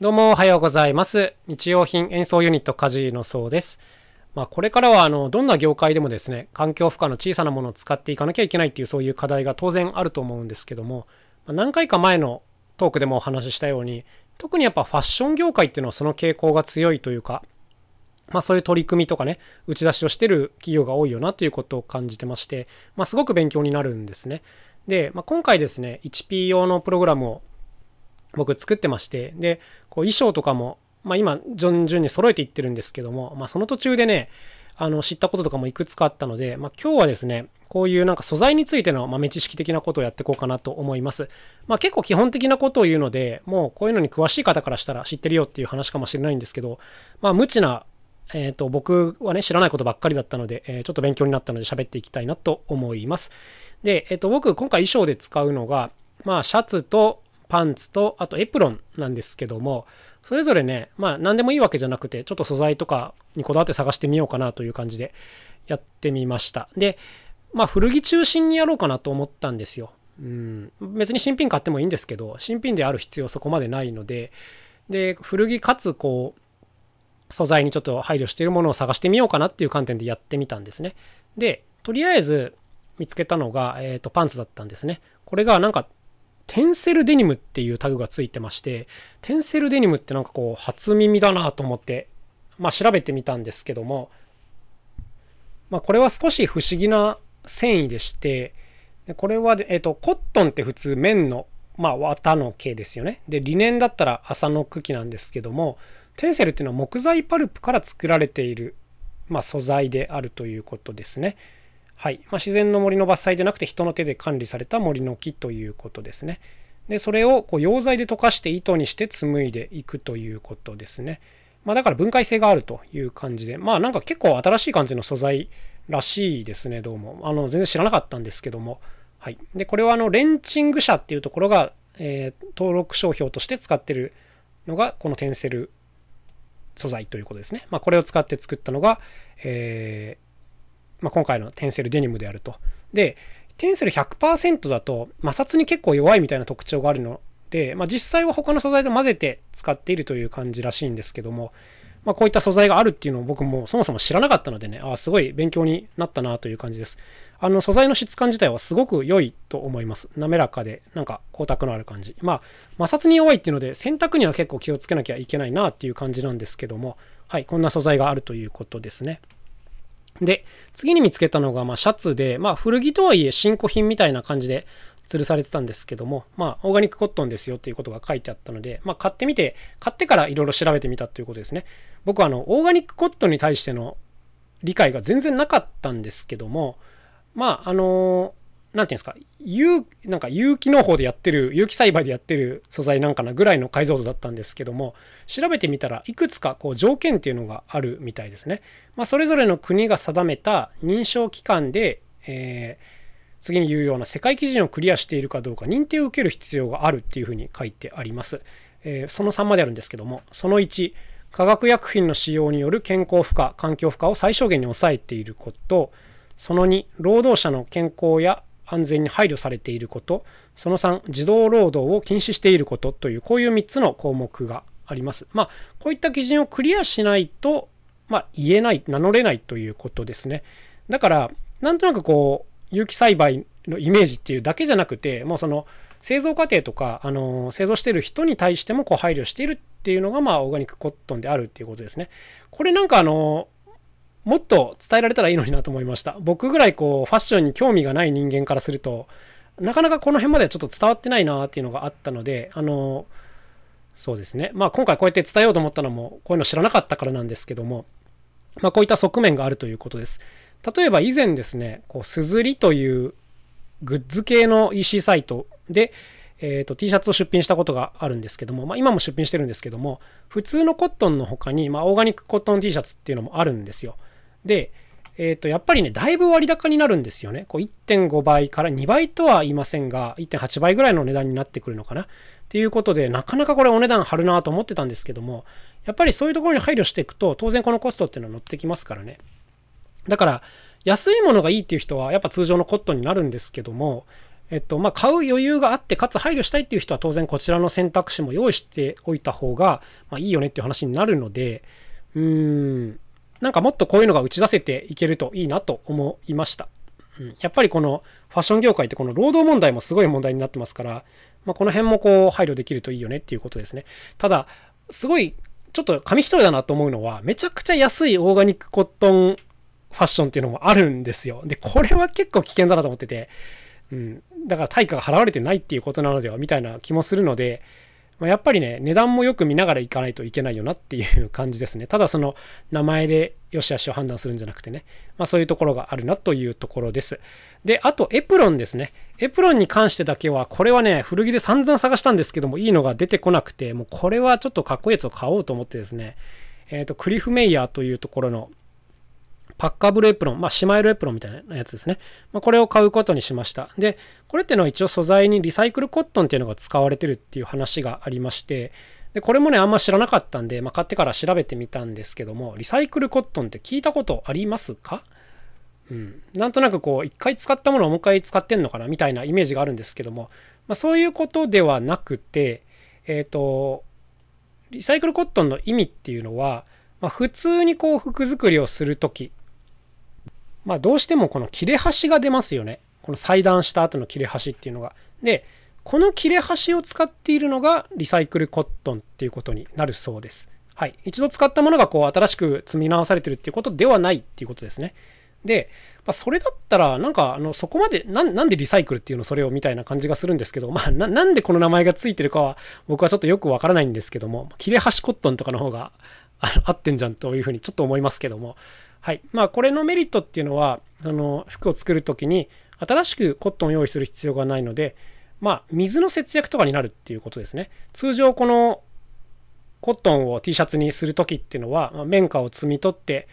どうもおはようございます。日用品演奏ユニットカジのそうです。まあ、これからはあのどんな業界でもですね、環境負荷の小さなものを使っていかなきゃいけないっていうそういう課題が当然あると思うんですけども、何回か前のトークでもお話ししたように、特にやっぱファッション業界っていうのはその傾向が強いというか、まあ、そういう取り組みとかね、打ち出しをしてる企業が多いよなということを感じてまして、まあ、すごく勉強になるんですね。で、まあ、今回ですね、1P 用のプログラムを僕作ってまして、で、こう衣装とかも、まあ、今、順々に揃えていってるんですけども、まあ、その途中でね、あの知ったこととかもいくつかあったので、まあ、今日はですね、こういうなんか素材についての豆知識的なことをやっていこうかなと思います。まあ、結構基本的なことを言うので、もうこういうのに詳しい方からしたら知ってるよっていう話かもしれないんですけど、まあ、無知な、えー、と僕はね、知らないことばっかりだったので、えーちょっと勉強になったので喋っていきたいなと思います。で、えっ、と、僕、今回衣装で使うのが、まあ、シャツとパンツと、あとエプロンなんですけども、それぞれね、まあ、何でもいいわけじゃなくて、ちょっと素材とかにこだわって探してみようかなという感じでやってみました。で、まあ、古着中心にやろうかなと思ったんですよ。うん、別に新品買ってもいいんですけど、新品である必要そこまでないので、で、古着かつ、こう、素材にちょっと配慮しているものを探してみようかなっていう観点でやってみたんですね。で、とりあえず見つけたのが、えー、とパンツだったんですね。これがなんかテンセルデニムっていうタグがついてまして、テンセルデニムってなんかこう初耳だなと思って、まあ調べてみたんですけども、まあこれは少し不思議な繊維でして、でこれは、えっ、と、コットンって普通綿の、まあ綿の毛ですよね。で、リネンだったら麻の茎なんですけども、テンセルっていうのは木材パルプから作られている、まあ、素材であるということですね。はいまあ、自然の森の伐採でなくて人の手で管理された森の木ということですね。でそれをこう溶剤で溶かして糸にして紡いでいくということですね。まあ、だから分解性があるという感じで、まあなんか結構新しい感じの素材らしいですね、どうも。あの全然知らなかったんですけども。はい、でこれはあのレンチング社っていうところが、えー登録商標として使ってるのがこのテンセル素材ということですね。まあ、これを使って作ったのが、えーまあ、今回のテンセルデニムであると。で、テンセル100%だと摩擦に結構弱いみたいな特徴があるので、まあ、実際は他の素材と混ぜて使っているという感じらしいんですけども、まあ、こういった素材があるっていうのを僕もそもそも知らなかったのでね、あすごい勉強になったなという感じです。あの素材の質感自体はすごく良いと思います。滑らかで、なんか光沢のある感じ。まあ、摩擦に弱いっていうので、洗濯には結構気をつけなきゃいけないなっていう感じなんですけども、はい、こんな素材があるということですね。で、次に見つけたのが、まあ、シャツで、まあ、古着とはいえ新古品みたいな感じで吊るされてたんですけども、まあ、オーガニックコットンですよっていうことが書いてあったので、まあ、買ってみて、買ってからいろいろ調べてみたということですね。僕はあの、オーガニックコットンに対しての理解が全然なかったんですけども、まあ、あのなんていうんですか、有なんか有機農法でやってる、有機栽培でやってる素材なんかなぐらいの解像度だったんですけども、調べてみたらいくつかこう条件っていうのがあるみたいですね。まあ、それぞれの国が定めた認証機関で、えー次に言うような世界基準をクリアしているかどうか認定を受ける必要があるっていうふうに書いてあります。えーその3まであるんですけども、その1、化学薬品の使用による健康負荷、環境負荷を最小限に抑えていること、その2、労働者の健康や安全に配慮されていること、その3、児童労働を禁止していることという、こういう3つの項目があります。まあ、こういった基準をクリアしないと、まあ、言えない、名乗れないということですね。だから、なんとなくこう、有機栽培のイメージっていうだけじゃなくて、もうその、製造過程とか、あの製造している人に対してもこう配慮しているっていうのが、まあ、オーガニックコットンであるっていうことですね。これなんかあのもっと伝えられたらいいのになと思いました。僕ぐらいこうファッションに興味がない人間からすると、なかなかこの辺まではちょっと伝わってないなっていうのがあったので、あの、そうですね。まあ今回こうやって伝えようと思ったのも、こういうの知らなかったからなんですけども、まあこういった側面があるということです。例えば以前ですね、こう、すずりというグッズ系の EC サイトで、えー、と T シャツを出品したことがあるんですけども、まあ、今も出品してるんですけども、普通のコットンの他に、まあ、オーガニックコットン T シャツっていうのもあるんですよ。で、えー、とやっぱりね、だいぶ割高になるんですよね。こう1.5倍から2倍とは言いませんが、1.8倍ぐらいの値段になってくるのかな。っていうことで、なかなかこれお値段張るなと思ってたんですけども、やっぱりそういうところに配慮していくと、当然このコストっていうのは乗ってきますからね。だから、安いものがいいっていう人は、やっぱ通常のコットンになるんですけども、えっとまあ、買う余裕があって、かつ配慮したいっていう人は当然こちらの選択肢も用意しておいた方が、まあ、いいよねっていう話になるので、うーん、なんかもっとこういうのが打ち出せていけるといいなと思いました。うん、やっぱりこのファッション業界ってこの労働問題もすごい問題になってますから、まあ、この辺もこう配慮できるといいよねっていうことですね。ただ、すごいちょっと紙一重だなと思うのは、めちゃくちゃ安いオーガニックコットンファッションっていうのもあるんですよ。で、これは結構危険だなと思ってて、うん、だから対価が払われてないっていうことなのではみたいな気もするので、まあ、やっぱりね、値段もよく見ながら行かないといけないよなっていう感じですね。ただその名前で良し悪しを判断するんじゃなくてね、まあ、そういうところがあるなというところです。で、あとエプロンですね。エプロンに関してだけは、これはね、古着で散々探したんですけども、いいのが出てこなくて、もうこれはちょっとかっこいいやつを買おうと思ってですね、えっ、ー、と、クリフメイヤーというところのパッカブルエプロン、まあ、シマエルエプロンみたいなやつですね。まあ、これを買うことにしました。で、これっていうのは一応素材にリサイクルコットンっていうのが使われてるっていう話がありまして、でこれもね、あんま知らなかったんで、まあ、買ってから調べてみたんですけども、リサイクルコットンって聞いたことありますか？うん、なんとなくこう、一回使ったものをもう一回使ってんのかな？みたいなイメージがあるんですけども、まあ、そういうことではなくて、えっ、ー、と、リサイクルコットンの意味っていうのは、まあ、普通にこう服作りをするとき、まあ、どうしてもこの切れ端が出ますよね。この裁断した後の切れ端っていうのが。で、この切れ端を使っているのがリサイクルコットンっていうことになるそうです。はい。一度使ったものがこう新しく積み直されてるっていうことではないっていうことですね。で、まあ、それだったら、なんか、あの、そこまでな、なんでリサイクルっていうのそれをみたいな感じがするんですけど、まあな、んでこの名前がついてるかは、僕はちょっとよくわからないんですけども、切れ端コットンとかの方が合ってんじゃんというふうにちょっと思いますけども、はい。まあ、これのメリットっていうのは、あの、服を作るときに、新しくコットンを用意する必要がないので、まあ、水の節約とかになるっていうことですね。通常、このコットンを T シャツにするときっていうのは、綿花を摘み取って、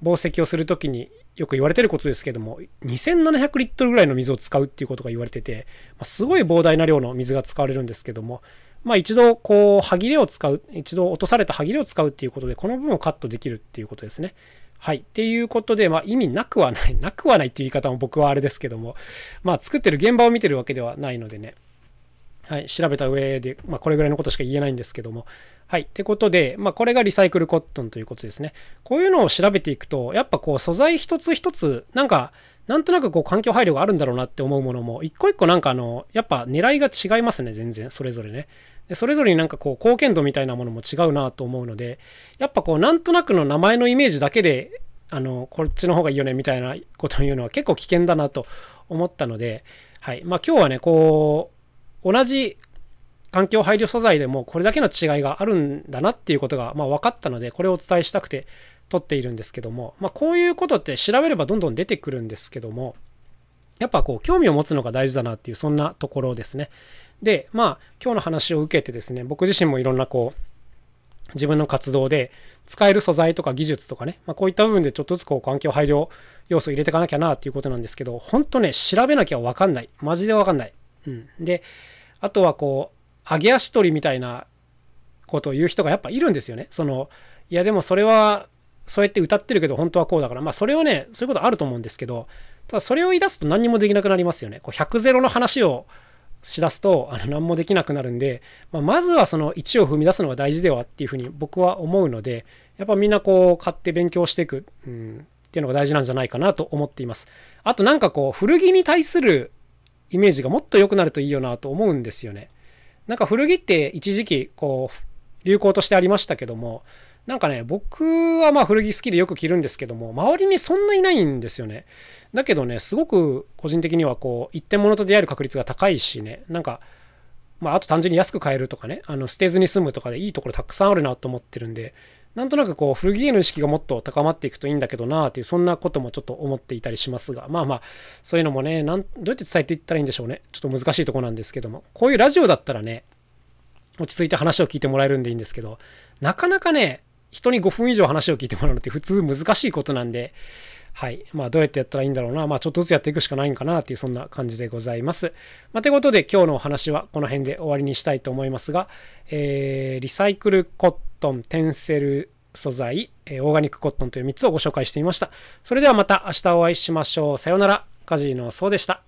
紡績をするときによく言われてることですけども、2700リットルぐらいの水を使うっていうことが言われてて、ますごい膨大な量の水が使われるんですけども、まあ、一度、こう、歯切れを使う、一度落とされた歯切れを使うっていうことで、この部分をカットできるっていうことですね。はい。っていうことで、まあ、意味なくはない、なくはないっていう言い方も僕はあれですけども、まあ、作ってる現場を見てるわけではないのでね、はい、調べた上で、まあ、これぐらいのことしか言えないんですけども、はい。ってことで、まあ、これがリサイクルコットンということですね。こういうのを調べていくと、やっぱこう、素材一つ一つ、なんか、なんとなくこう、環境配慮があるんだろうなって思うものも、一個一個なんかあの、やっぱ狙いが違いますね、全然、それぞれね。でそれぞれになんかこう貢献度みたいなものも違うなと思うので、やっぱこうなんとなくの名前のイメージだけで、あの、こっちの方がいいよねみたいなことを言うのは結構危険だなと思ったので、はい。まあ今日はね、こう、同じ環境配慮素材でもこれだけの違いがあるんだなっていうことが、まあ、分かったので、これをお伝えしたくて撮っているんですけども、まあ、こういうことって調べればどんどん出てくるんですけども、やっぱこう興味を持つのが大事だなっていう、そんなところですね。で、まあ、今日の話を受けてですね、僕自身もいろんなこう、自分の活動で使える素材とか技術とかね、まあ、こういった部分でちょっとずつこう環境配慮要素を入れていかなきゃなっていうことなんですけど、本当ね、調べなきゃわかんない。マジでわかんない。うん。で、あとはこう、揚げ足取りみたいなことを言う人がやっぱいるんですよね。その、いやでもそれは、そうやって歌ってるけど本当はこうだから、まあそれをね、そういうことあると思うんですけど、ただそれを言い出すと何にもできなくなりますよね。こう100ゼロの話をしだすとあの何もできなくなるんで、まあ、まずはその1を踏み出すのが大事ではっていうふうに僕は思うので、やっぱみんなこう買って勉強していく、うん、っていうのが大事なんじゃないかなと思っています。あとなんかこう古着に対するイメージがもっと良くなるといいよなと思うんですよね。なんか古着って一時期こう流行としてありましたけども、なんかね、僕はまあ古着好きでよく着るんですけども、周りにそんないないんですよね。だけどね、すごく個人的にはこう、一点物と出会える確率が高いしね、なんか、まあ、あと単純に安く買えるとかね、あの捨てずに済むとかでいいところたくさんあるなと思ってるんで、なんとなくこう古着への意識がもっと高まっていくといいんだけどなっていう、そんなこともちょっと思っていたりしますが、まあまあ、そういうのもね、なんどうやって伝えていったらいいんでしょうね。ちょっと難しいとこなんですけども、こういうラジオだったらね、落ち着いて話を聞いてもらえるんでいいんですけど、なかなかね、人に5分以上話を聞いてもらうのって普通難しいことなんで、はい。まあ、どうやってやったらいいんだろうな。まあ、ちょっとずつやっていくしかないんかなっていう、そんな感じでございます。まあ、ということで、今日のお話はこの辺で終わりにしたいと思いますが、えー、リサイクルコットン、テンセル素材、えー、オーガニックコットンという3つをご紹介してみました。それではまた明日お会いしましょう。さようなら。カジノそうでした。